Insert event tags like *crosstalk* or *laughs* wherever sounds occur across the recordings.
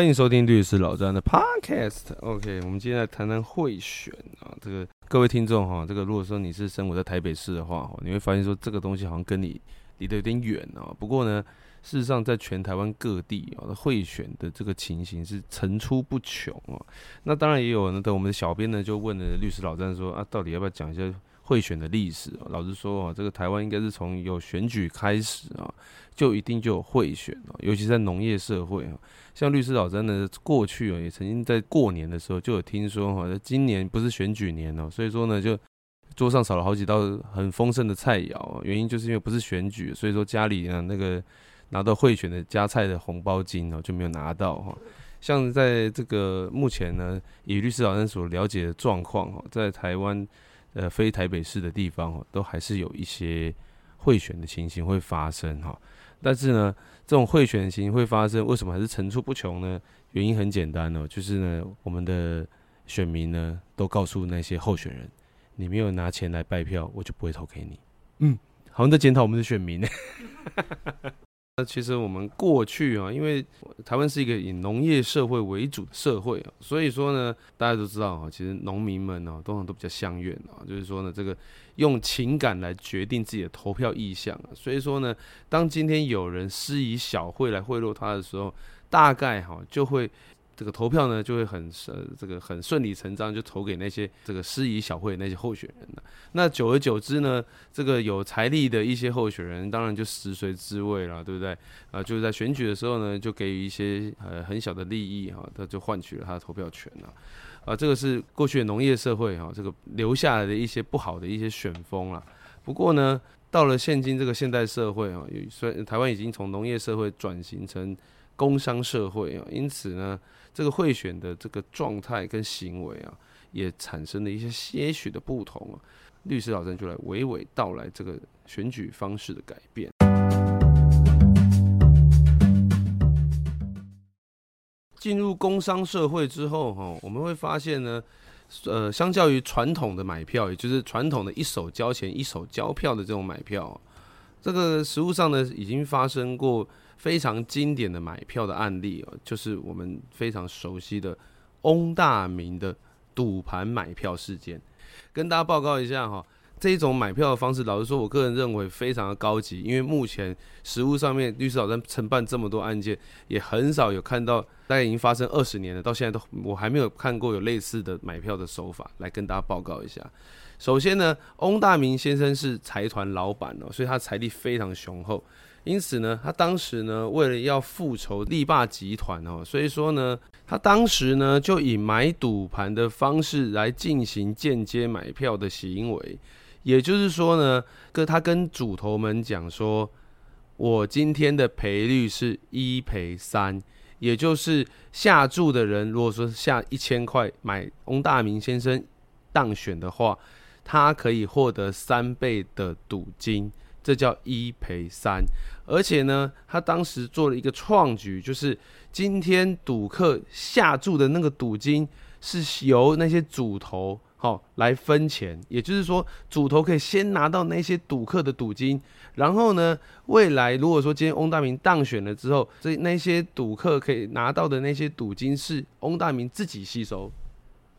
欢迎收听律师老张的 Podcast。OK，我们今天来谈谈贿选啊，这个各位听众哈，这个如果说你是生活在台北市的话，你会发现说这个东西好像跟你离得有点远啊。不过呢，事实上在全台湾各地啊，贿选的这个情形是层出不穷啊。那当然也有呢，等我们的小编呢就问了律师老张说啊，到底要不要讲一下贿选的历史？老实说啊，这个台湾应该是从有选举开始啊。就一定就有贿选啊，尤其在农业社会啊，像律师老詹呢，过去啊也曾经在过年的时候就有听说哈，今年不是选举年哦，所以说呢就桌上少了好几道很丰盛的菜肴，原因就是因为不是选举，所以说家里呢那个拿到贿选的加菜的红包金哦就没有拿到哈。像在这个目前呢，以律师老詹所了解的状况哈，在台湾呃非台北市的地方哦，都还是有一些贿选的情形会发生哈。但是呢，这种贿选型会发生，为什么还是层出不穷呢？原因很简单哦，就是呢，我们的选民呢都告诉那些候选人，你没有拿钱来拜票，我就不会投给你。嗯，好像在检讨我们的选民其实我们过去啊，因为台湾是一个以农业社会为主的社会啊，所以说呢，大家都知道啊，其实农民们呢，通常都比较相怨啊，就是说呢，这个用情感来决定自己的投票意向啊，所以说呢，当今天有人施以小惠来贿赂他的时候，大概哈就会。这个投票呢，就会很呃，这个很顺理成章，就投给那些这个施以小会那些候选人了。那久而久之呢，这个有财力的一些候选人，当然就食髓知味了，对不对？啊，就是在选举的时候呢，就给予一些呃很小的利益哈，他就换取了他的投票权了。啊，这个是过去的农业社会哈，这个留下来的一些不好的一些选风了。不过呢，到了现今这个现代社会啊，虽然台湾已经从农业社会转型成工商社会啊，因此呢。这个贿选的这个状态跟行为啊，也产生了一些些许的不同啊。律师老郑就来娓娓道来这个选举方式的改变。进入工商社会之后，哈，我们会发现呢，呃，相较于传统的买票，也就是传统的一手交钱一手交票的这种买票，这个实物上呢，已经发生过。非常经典的买票的案例哦，就是我们非常熟悉的翁大明的赌盘买票事件。跟大家报告一下哈，这种买票的方式，老实说，我个人认为非常的高级。因为目前实物上面律师老在承办这么多案件，也很少有看到，大概已经发生二十年了，到现在都我还没有看过有类似的买票的手法。来跟大家报告一下。首先呢，翁大明先生是财团老板哦，所以他财力非常雄厚。因此呢，他当时呢，为了要复仇力霸集团哦，所以说呢，他当时呢，就以买赌盘的方式来进行间接买票的行为。也就是说呢，跟他跟主头们讲说，我今天的赔率是一赔三，也就是下注的人如果说下一千块买翁大明先生当选的话，他可以获得三倍的赌金。这叫一赔三，而且呢，他当时做了一个创举，就是今天赌客下注的那个赌金是由那些主头好来分钱，也就是说，主头可以先拿到那些赌客的赌金，然后呢，未来如果说今天翁大明当选了之后，这那些赌客可以拿到的那些赌金是翁大明自己吸收。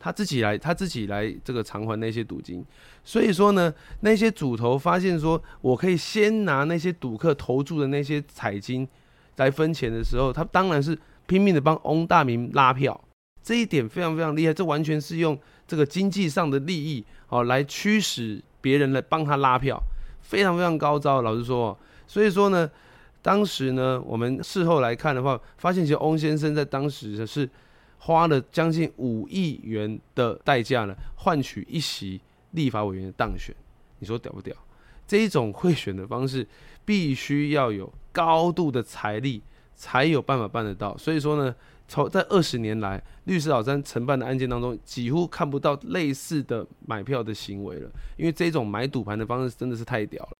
他自己来，他自己来这个偿还那些赌金，所以说呢，那些主头发现说，我可以先拿那些赌客投注的那些彩金来分钱的时候，他当然是拼命的帮翁大明拉票，这一点非常非常厉害，这完全是用这个经济上的利益哦来驱使别人来帮他拉票，非常非常高招。老实说，所以说呢，当时呢，我们事后来看的话，发现其实翁先生在当时是。花了将近五亿元的代价呢，换取一席立法委员的当选，你说屌不屌？这一种贿选的方式，必须要有高度的财力，才有办法办得到。所以说呢，从在二十年来，律师老三承办的案件当中，几乎看不到类似的买票的行为了，因为这种买赌盘的方式真的是太屌了。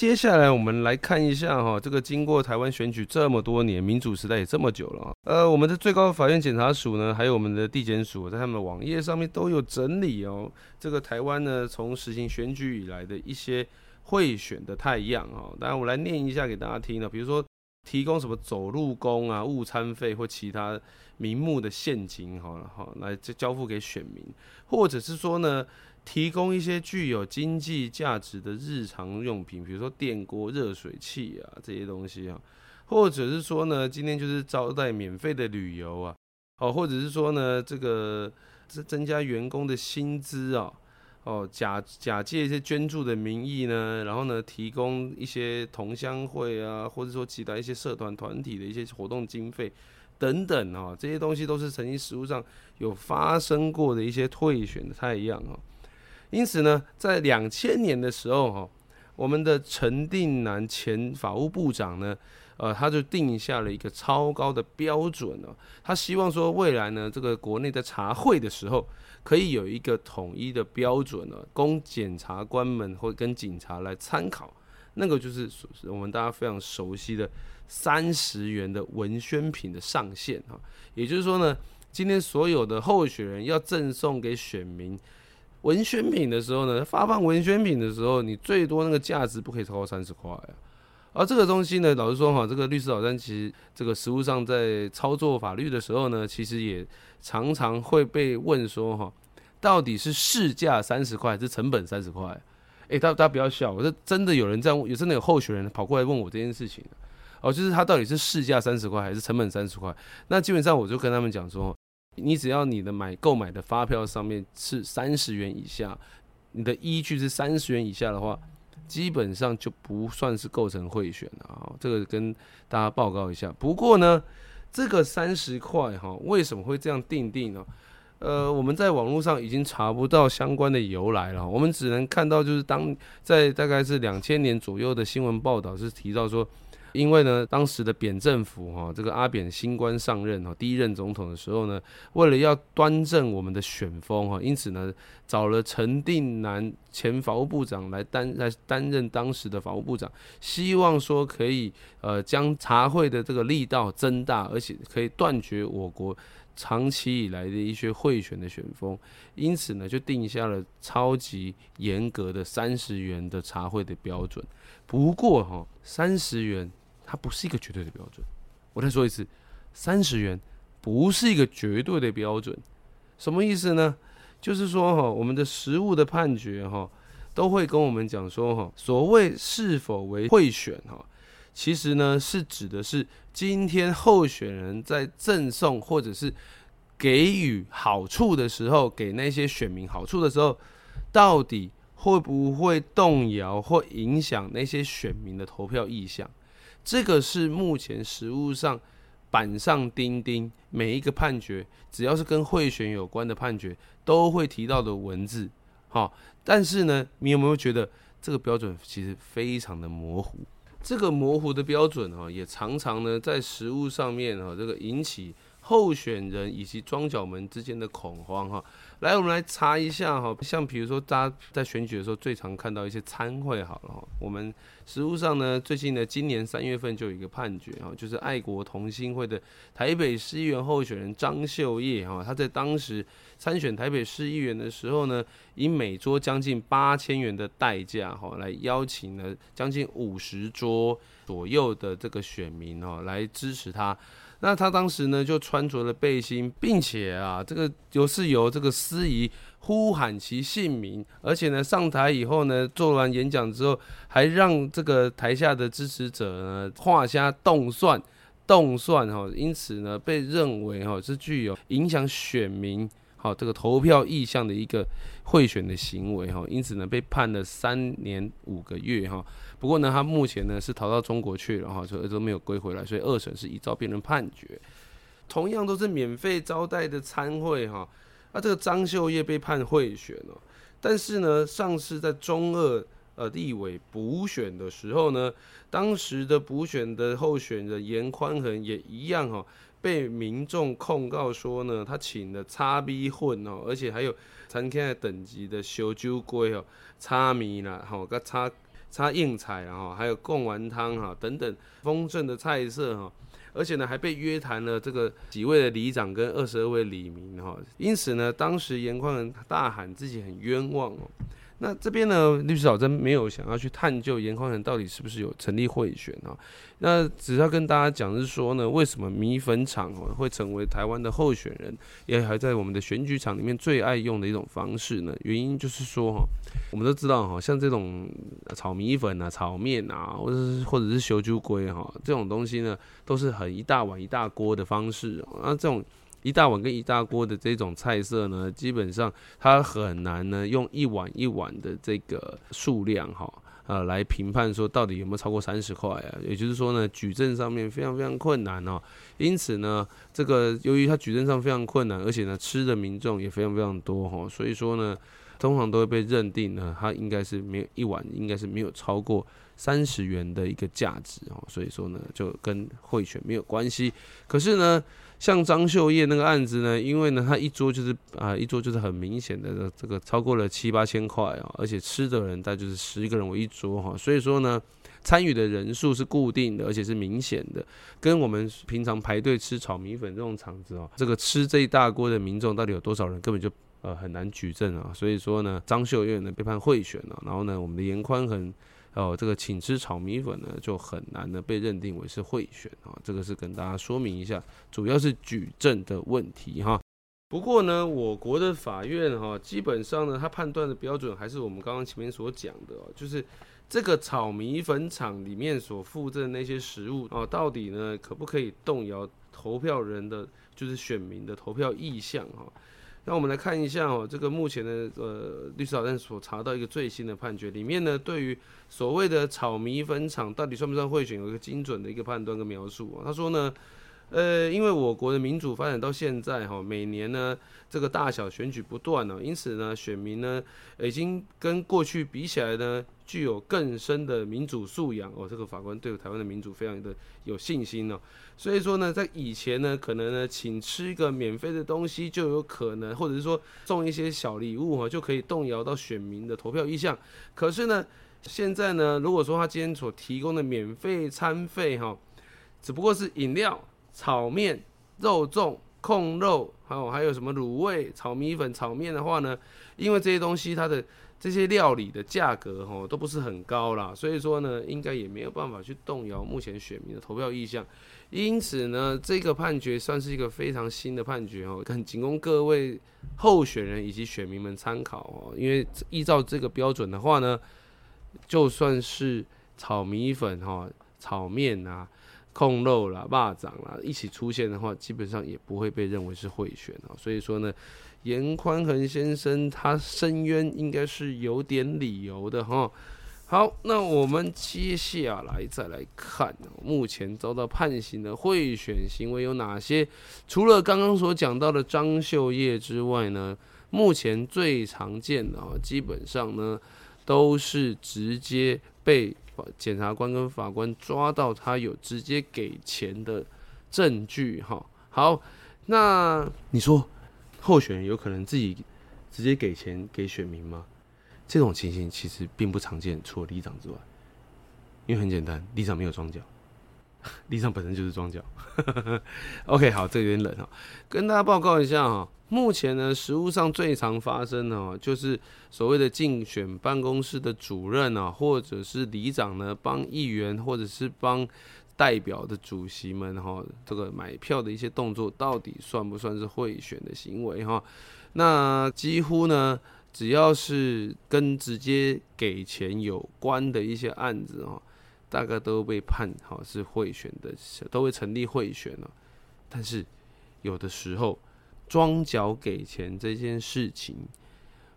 接下来我们来看一下哈，这个经过台湾选举这么多年，民主时代也这么久了呃，我们的最高法院检察署呢，还有我们的地检署，在他们的网页上面都有整理哦。这个台湾呢，从实行选举以来的一些贿选的太阳哦。当然，我来念一下给大家听了，比如说提供什么走路工啊、误餐费或其他名目的现金，好了哈，来交付给选民，或者是说呢，提供一些具有经济价值的日常用品，比如说电锅、热水器啊这些东西啊，或者是说呢，今天就是招待免费的旅游啊，哦，或者是说呢，这个是增加员工的薪资啊。哦，假假借一些捐助的名义呢，然后呢，提供一些同乡会啊，或者说其他一些社团团体的一些活动经费等等啊，这些东西都是曾经实务上有发生过的一些退选的太阳啊。因此呢，在两千年的时候哈，我们的陈定南前法务部长呢。呃，他就定下了一个超高的标准哦，他希望说未来呢，这个国内的查会的时候，可以有一个统一的标准呢，供检察官们或跟警察来参考。那个就是我们大家非常熟悉的三十元的文宣品的上限哈。也就是说呢，今天所有的候选人要赠送给选民文宣品的时候呢，发放文宣品的时候，你最多那个价值不可以超过三十块。而这个东西呢，老实说哈，这个律师老三其实这个实务上在操作法律的时候呢，其实也常常会被问说哈，到底是市价三十块还是成本三十块？哎，大大家不要笑，我说真的有人这样，有真的有候选人跑过来问我这件事情哦，就是他到底是市价三十块还是成本三十块？那基本上我就跟他们讲说，你只要你的买购买的发票上面是三十元以下，你的依据是三十元以下的话。基本上就不算是构成贿选了啊，这个跟大家报告一下。不过呢，这个三十块哈，为什么会这样定定呢？呃，我们在网络上已经查不到相关的由来了，我们只能看到就是当在大概是两千年左右的新闻报道是提到说。因为呢，当时的扁政府哈，这个阿扁新官上任哈，第一任总统的时候呢，为了要端正我们的选风哈，因此呢，找了陈定南前法务部长来担来担任当时的法务部长，希望说可以呃将茶会的这个力道增大，而且可以断绝我国长期以来的一些贿选的选风，因此呢，就定下了超级严格的三十元的茶会的标准。不过哈，三十元。它不是一个绝对的标准。我再说一次，三十元不是一个绝对的标准。什么意思呢？就是说哈，我们的实物的判决哈，都会跟我们讲说哈，所谓是否为贿选哈，其实呢是指的是今天候选人在赠送或者是给予好处的时候，给那些选民好处的时候，到底会不会动摇或影响那些选民的投票意向？这个是目前实务上板上钉钉，每一个判决只要是跟贿选有关的判决都会提到的文字。好，但是呢，你有没有觉得这个标准其实非常的模糊？这个模糊的标准哈，也常常呢在实务上面哈，这个引起候选人以及庄脚们之间的恐慌哈。来，我们来查一下哈，像比如说，大家在选举的时候最常看到一些参会，好了哈。我们实务上呢，最近呢，今年三月份就有一个判决哈，就是爱国同心会的台北市议员候选人张秀叶哈，他在当时参选台北市议员的时候呢，以每桌将近八千元的代价哈，来邀请了将近五十桌左右的这个选民哈，来支持他。那他当时呢，就穿着了背心，并且啊，这个就是由这个司仪呼喊其姓名，而且呢，上台以后呢，做完演讲之后，还让这个台下的支持者呢画下动算，动算哈，因此呢，被认为哈是具有影响选民。好，这个投票意向的一个贿选的行为哈，因此呢被判了三年五个月哈。不过呢，他目前呢是逃到中国去了哈，所以都没有归回来，所以二审是一照辩论判决。同样都是免费招待的参会哈，那这个张秀叶被判贿选了，但是呢，上次在中二呃立委补选的时候呢，当时的补选的候选人严宽恒也一样哈。被民众控告说呢，他请了叉 B 混哦，而且还有餐厅等级的修酒龟哦，叉米啦，吼，个叉插硬菜然后还有贡丸汤哈等等丰盛的菜色哈，而且呢还被约谈了这个几位的里长跟二十二位里民哈，因此呢，当时严宽仁大喊自己很冤枉哦。那这边呢，律师老真没有想要去探究严宽恒到底是不是有成立贿选啊？那只要跟大家讲是说呢，为什么米粉厂会成为台湾的候选人，也还在我们的选举场里面最爱用的一种方式呢？原因就是说哈，我们都知道哈，像这种炒米粉啊、炒面啊，或者是或者是修猪龟哈这种东西呢，都是很一大碗一大锅的方式啊，这种。一大碗跟一大锅的这种菜色呢，基本上它很难呢用一碗一碗的这个数量哈，呃来评判说到底有没有超过三十块啊？也就是说呢，举证上面非常非常困难哦。因此呢，这个由于它举证上非常困难，而且呢吃的民众也非常非常多哈，所以说呢，通常都会被认定呢，它应该是没有一碗应该是没有超过三十元的一个价值哦。所以说呢，就跟贿选没有关系。可是呢。像张秀叶那个案子呢，因为呢，他一桌就是啊，一桌就是很明显的这个超过了七八千块啊，而且吃的人大概就是十个人为一桌哈，所以说呢，参与的人数是固定的，而且是明显的，跟我们平常排队吃炒米粉这种场子哦，这个吃这一大锅的民众到底有多少人，根本就呃很难举证啊，所以说呢，张秀叶呢被判贿选了，然后呢，我们的严宽很。哦，这个请吃炒米粉呢，就很难呢被认定为是贿选啊。这个是跟大家说明一下，主要是举证的问题哈。不过呢，我国的法院哈，基本上呢，它判断的标准还是我们刚刚前面所讲的哦，就是这个炒米粉厂里面所附赠那些食物哦，到底呢可不可以动摇投票人的就是选民的投票意向哈？那我们来看一下哦，这个目前的呃律师老站所查到一个最新的判决里面呢，对于所谓的炒米粉厂到底算不算贿选，有一个精准的一个判断跟描述啊。他说呢。呃，因为我国的民主发展到现在哈，每年呢这个大小选举不断呢，因此呢选民呢已经跟过去比起来呢，具有更深的民主素养哦。这个法官对台湾的民主非常的有信心哦。所以说呢，在以前呢，可能呢请吃一个免费的东西就有可能，或者是说送一些小礼物哈，就可以动摇到选民的投票意向。可是呢，现在呢，如果说他今天所提供的免费餐费哈，只不过是饮料。炒面、肉粽、控肉，还有还有什么卤味、炒米粉、炒面的话呢？因为这些东西它的这些料理的价格哈都不是很高啦，所以说呢，应该也没有办法去动摇目前选民的投票意向。因此呢，这个判决算是一个非常新的判决哦，很仅供各位候选人以及选民们参考哦。因为依照这个标准的话呢，就算是炒米粉哈、炒面啊。控肉啦、霸掌啦，一起出现的话，基本上也不会被认为是贿选啊。所以说呢，严宽恒先生他申冤应该是有点理由的哈。好，那我们接下来再来看，目前遭到判刑的贿选行为有哪些？除了刚刚所讲到的张秀叶之外呢，目前最常见的啊，基本上呢都是直接被。检察官跟法官抓到他有直接给钱的证据，哈，好，那你说候选人有可能自己直接给钱给选民吗？这种情形其实并不常见，除了里长之外，因为很简单，里长没有庄脚。*laughs* 地上本身就是装脚。*laughs* OK，好，这有点冷哈，跟大家报告一下哈，目前呢，实务上最常发生的，就是所谓的竞选办公室的主任啊，或者是里长呢，帮议员或者是帮代表的主席们哈，这个买票的一些动作，到底算不算是贿选的行为哈？那几乎呢，只要是跟直接给钱有关的一些案子哈。大概都被判好是贿选的，都会成立贿选了。但是有的时候装脚给钱这件事情，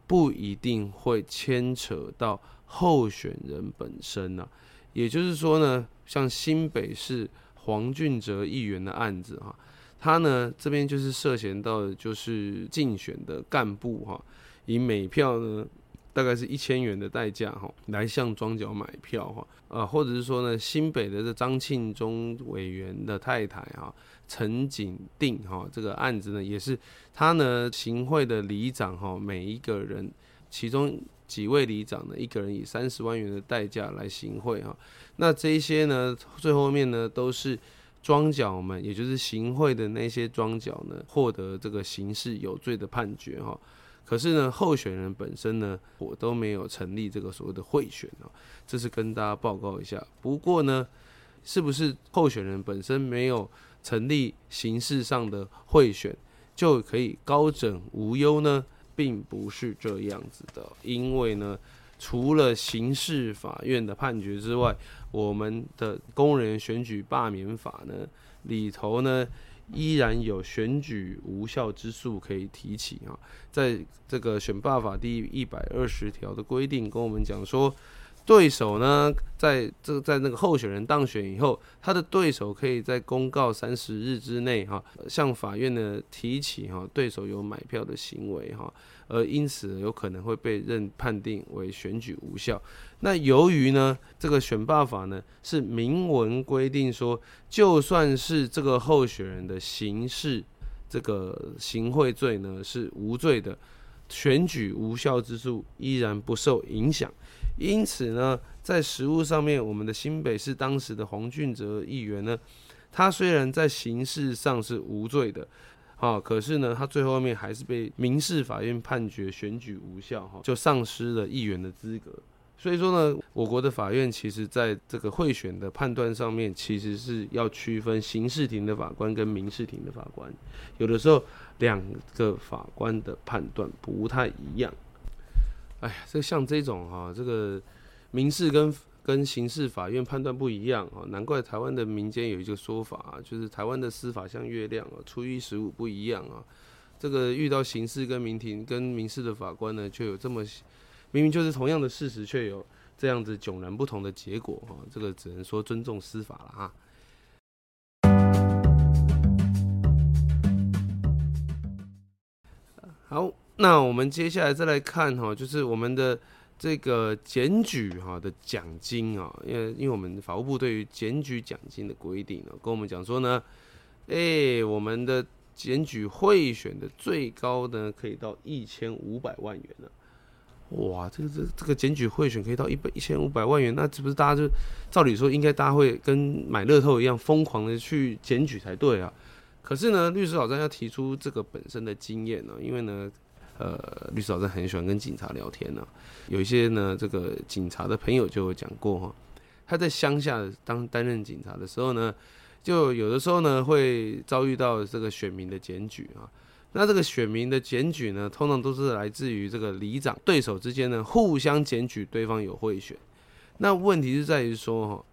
不一定会牵扯到候选人本身呢。也就是说呢，像新北市黄俊哲议员的案子哈，他呢这边就是涉嫌到的就是竞选的干部哈，以每票呢。大概是一千元的代价哈，来向庄脚买票哈，啊，或者是说呢，新北的这张庆忠委员的太太哈，陈景定哈，这个案子呢，也是他呢行贿的里长哈，每一个人，其中几位里长呢，一个人以三十万元的代价来行贿哈，那这些呢，最后面呢，都是庄脚们，也就是行贿的那些庄脚呢，获得这个刑事有罪的判决哈。可是呢，候选人本身呢，我都没有成立这个所谓的贿选啊，这是跟大家报告一下。不过呢，是不是候选人本身没有成立形式上的贿选，就可以高枕无忧呢？并不是这样子的，因为呢，除了刑事法院的判决之外，我们的工人选举罢免法呢里头呢。依然有选举无效之诉可以提起啊，在这个选罢法第一百二十条的规定跟我们讲说，对手呢，在这个在那个候选人当选以后，他的对手可以在公告三十日之内哈，向法院呢提起哈，对手有买票的行为哈。而因此有可能会被认判定为选举无效。那由于呢，这个选罢法呢是明文规定说，就算是这个候选人的刑事这个行贿罪呢是无罪的，选举无效之处依然不受影响。因此呢，在实务上面，我们的新北市当时的黄俊哲议员呢，他虽然在刑事上是无罪的。啊，可是呢，他最后面还是被民事法院判决选举无效，哈，就丧失了议员的资格。所以说呢，我国的法院其实在这个贿选的判断上面，其实是要区分刑事庭的法官跟民事庭的法官，有的时候两个法官的判断不太一样。哎呀，这像这种哈，这个民事跟跟刑事法院判断不一样啊，难怪台湾的民间有一个说法啊，就是台湾的司法像月亮啊，初一十五不一样啊。这个遇到刑事跟民庭跟民事的法官呢，就有这么明明就是同样的事实，却有这样子迥然不同的结果哈。这个只能说尊重司法了哈。好，那我们接下来再来看哈，就是我们的。这个检举哈的奖金啊，因为因为我们法务部对于检举奖金的规定呢，跟我们讲说呢，哎，我们的检举贿选的最高呢可以到一千五百万元了。哇，这个这这个检举贿选可以到一百一千五百万元，那是不是大家就照理说应该大家会跟买乐透一样疯狂的去检举才对啊？可是呢，律师老张要提出这个本身的经验呢，因为呢。呃，律师老师很喜欢跟警察聊天呢。有一些呢，这个警察的朋友就有讲过哈，他在乡下当担任警察的时候呢，就有的时候呢会遭遇到这个选民的检举啊。那这个选民的检举呢，通常都是来自于这个里长对手之间呢互相检举对方有贿选。那问题是在于说哈。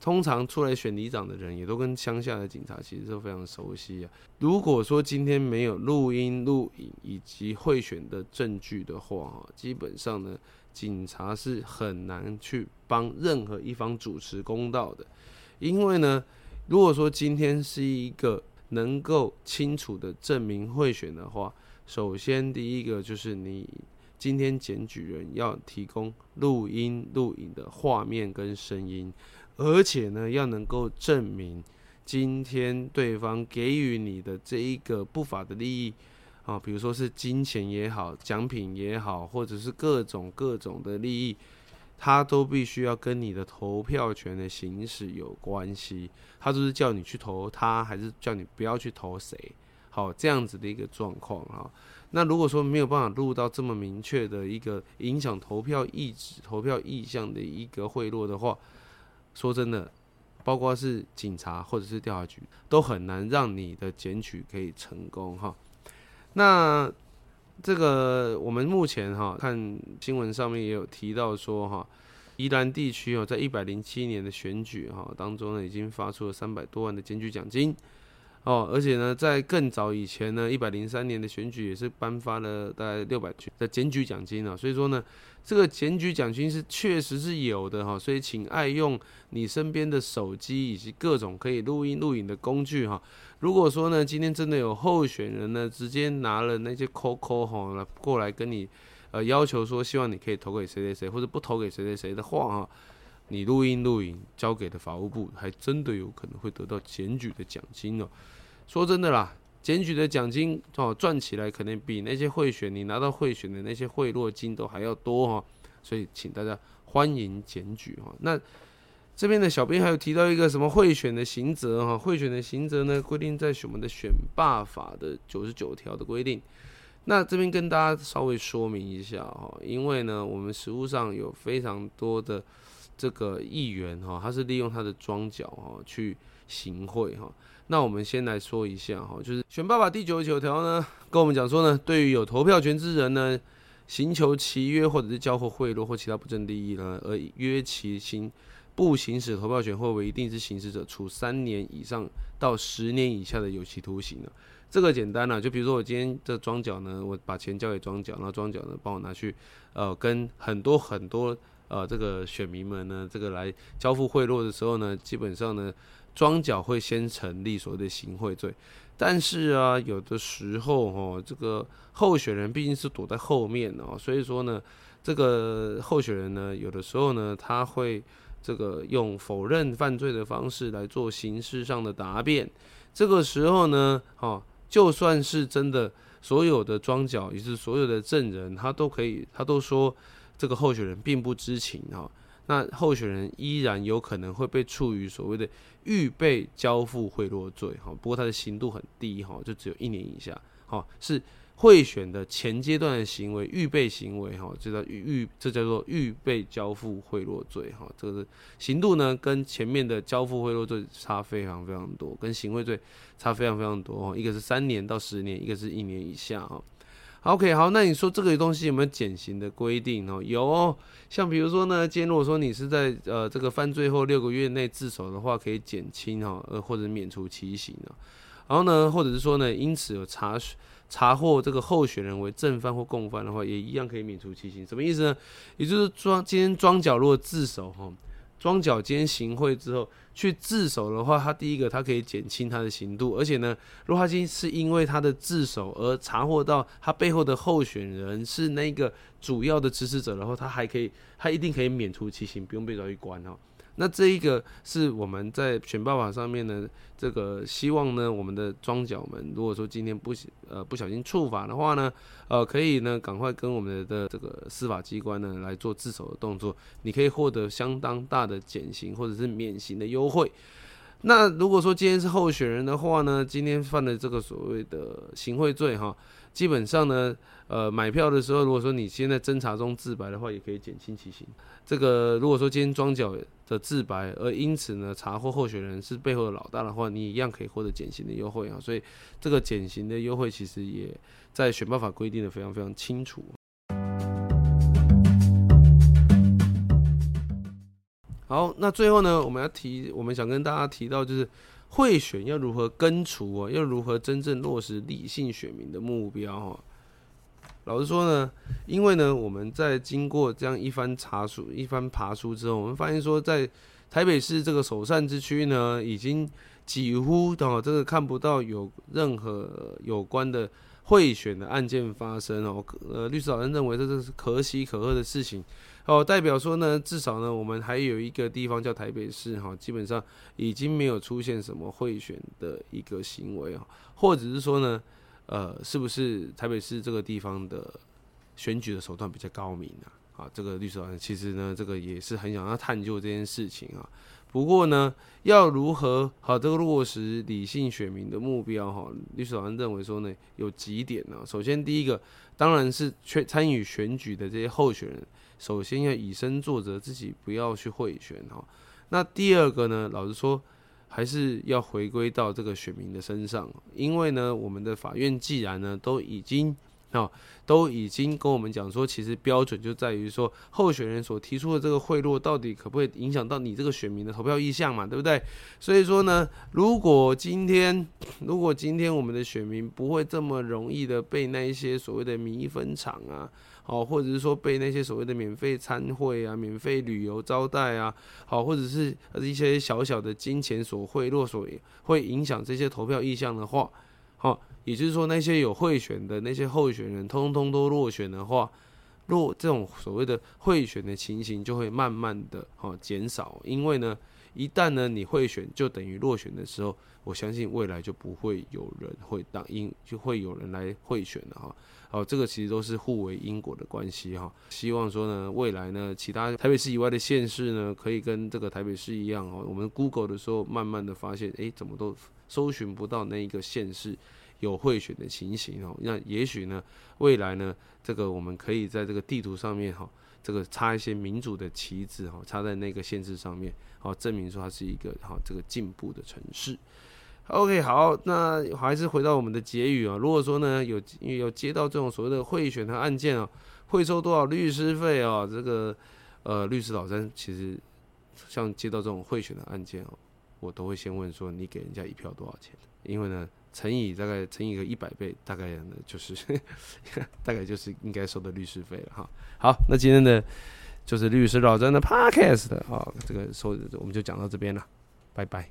通常出来选里长的人，也都跟乡下的警察其实都非常熟悉啊。如果说今天没有录音、录影以及贿选的证据的话，哈，基本上呢，警察是很难去帮任何一方主持公道的。因为呢，如果说今天是一个能够清楚的证明贿选的话，首先第一个就是你今天检举人要提供录音、录影的画面跟声音。而且呢，要能够证明今天对方给予你的这一个不法的利益啊，比如说是金钱也好、奖品也好，或者是各种各种的利益，他都必须要跟你的投票权的行使有关系。他就是叫你去投他，还是叫你不要去投谁？好，这样子的一个状况啊。那如果说没有办法录到这么明确的一个影响投票意志、投票意向的一个贿赂的话，说真的，包括是警察或者是调查局，都很难让你的检举可以成功哈。那这个我们目前哈看新闻上面也有提到说哈，宜兰地区哦，在一百零七年的选举哈当中呢，已经发出了三百多万的检举奖金。哦，而且呢，在更早以前呢，一百零三年的选举也是颁发了大概六百元的检举奖金啊。所以说呢，这个检举奖金是确实是有的哈。所以请爱用你身边的手机以及各种可以录音录影的工具哈。如果说呢，今天真的有候选人呢，直接拿了那些 COCO 哈来过来跟你呃要求说，希望你可以投给谁谁谁，或者不投给谁谁谁的话哈，你录音录影交给的法务部，还真的有可能会得到检举的奖金哦。说真的啦，检举的奖金哦赚起来可能比那些贿选你拿到贿选的那些贿赂金都还要多哈，所以请大家欢迎检举哈。那这边的小编还有提到一个什么贿选的刑责哈，贿选的刑责呢规定在我们的选罢法的九十九条的规定。那这边跟大家稍微说明一下哈，因为呢，我们实务上有非常多的这个议员哈，他是利用他的庄脚哈去行贿哈。那我们先来说一下哈，就是选爸爸第九十九条呢，跟我们讲说呢，对于有投票权之人呢，寻求契约或者是交货贿赂或其他不正利益呢，而约其行不行使投票权或为一定之行使者，处三年以上到十年以下的有期徒刑了。这个简单了，就比如说我今天这庄脚呢，我把钱交给庄脚，然后庄脚呢帮我拿去，呃，跟很多很多呃这个选民们呢，这个来交付贿赂的时候呢，基本上呢，庄脚会先成立所谓的行贿罪。但是啊，有的时候哦，这个候选人毕竟是躲在后面哦，所以说呢，这个候选人呢，有的时候呢，他会这个用否认犯罪的方式来做形式上的答辩。这个时候呢，哦。就算是真的，所有的庄脚也是所有的证人，他都可以，他都说这个候选人并不知情哈。那候选人依然有可能会被处于所谓的预备交付贿赂罪哈。不过他的刑度很低哈，就只有一年以下哈，是。贿选的前阶段的行为，预备行为，哈，这叫预，这叫做预备交付贿赂罪，哈，这个是刑度呢，跟前面的交付贿赂罪差非常非常多，跟行贿罪差非常非常多，哈，一个是三年到十年，一个是一年以下，哈。OK，好，那你说这个东西有没有减刑的规定？哦，有，像比如说呢，今天如果说你是在呃这个犯罪后六个月内自首的话，可以减轻哈，呃或者免除其刑啊。然后呢，或者是说呢，因此有查查获这个候选人为正犯或共犯的话，也一样可以免除其刑。什么意思呢？也就是庄今天庄脚如果自首哈，装脚尖行贿之后去自首的话，他第一个他可以减轻他的刑度，而且呢，如果他今是因为他的自首而查获到他背后的候选人是那个主要的支持者然后，他还可以，他一定可以免除其刑，不用被抓去关哦。那这一个是我们在选报法上面呢，这个希望呢，我们的庄脚们，如果说今天不呃不小心触法的话呢，呃，可以呢赶快跟我们的这个司法机关呢来做自首的动作，你可以获得相当大的减刑或者是免刑的优惠。那如果说今天是候选人的话呢，今天犯了这个所谓的行贿罪哈。基本上呢，呃，买票的时候，如果说你现在侦查中自白的话，也可以减轻其刑。这个如果说今天庄脚的自白，而因此呢查获候选人是背后的老大的话，你一样可以获得减刑的优惠啊。所以这个减刑的优惠其实也在选办法规定的非常非常清楚。好，那最后呢，我们要提，我们想跟大家提到就是。贿选要如何根除啊？要如何真正落实理性选民的目标？啊，老实说呢，因为呢，我们在经过这样一番查书、一番爬书之后，我们发现说，在台北市这个首善之区呢，已经几乎哦，这个看不到有任何有关的贿选的案件发生哦。呃，律师老人认为这是可喜可贺的事情。哦，代表说呢，至少呢，我们还有一个地方叫台北市哈，基本上已经没有出现什么贿选的一个行为啊，或者是说呢，呃，是不是台北市这个地方的选举的手段比较高明啊？啊，这个律师长其实呢，这个也是很想要探究这件事情啊。不过呢，要如何好这个落实理性选民的目标哈？律师长认为说呢，有几点呢？首先第一个，当然是参参与选举的这些候选人。首先要以身作则，自己不要去贿选哈。那第二个呢，老实说，还是要回归到这个选民的身上，因为呢，我们的法院既然呢都已经。哦，都已经跟我们讲说，其实标准就在于说，候选人所提出的这个贿赂，到底可不可以影响到你这个选民的投票意向嘛？对不对？所以说呢，如果今天，如果今天我们的选民不会这么容易的被那一些所谓的米粉厂啊，哦，或者是说被那些所谓的免费参会啊、免费旅游招待啊，好，或者是一些小小的金钱所贿赂，所会影响这些投票意向的话，好。也就是说，那些有贿选的那些候选人，通通都落选的话，落这种所谓的贿选的情形就会慢慢的哈减少。因为呢，一旦呢你贿选就等于落选的时候，我相信未来就不会有人会当因就会有人来贿选了哈。好，这个其实都是互为因果的关系哈。希望说呢，未来呢，其他台北市以外的县市呢，可以跟这个台北市一样哦。我们 Google 的时候，慢慢的发现，哎，怎么都搜寻不到那一个县市。有贿选的情形哦。那也许呢，未来呢，这个我们可以在这个地图上面哈，这个插一些民主的旗帜哈，插在那个县市上面，好证明说它是一个哈这个进步的城市。OK，好，那还是回到我们的结语啊。如果说呢有有接到这种所谓的贿选的案件啊，会收多少律师费啊？这个呃，律师老三其实像接到这种贿选的案件哦，我都会先问说你给人家一票多少钱？因为呢，乘以大概乘以个一百倍，大概就是 *laughs* 大概就是应该收的律师费了哈。好，那今天的就是律师老詹的 Podcast 啊，这个收我们就讲到这边了，拜拜。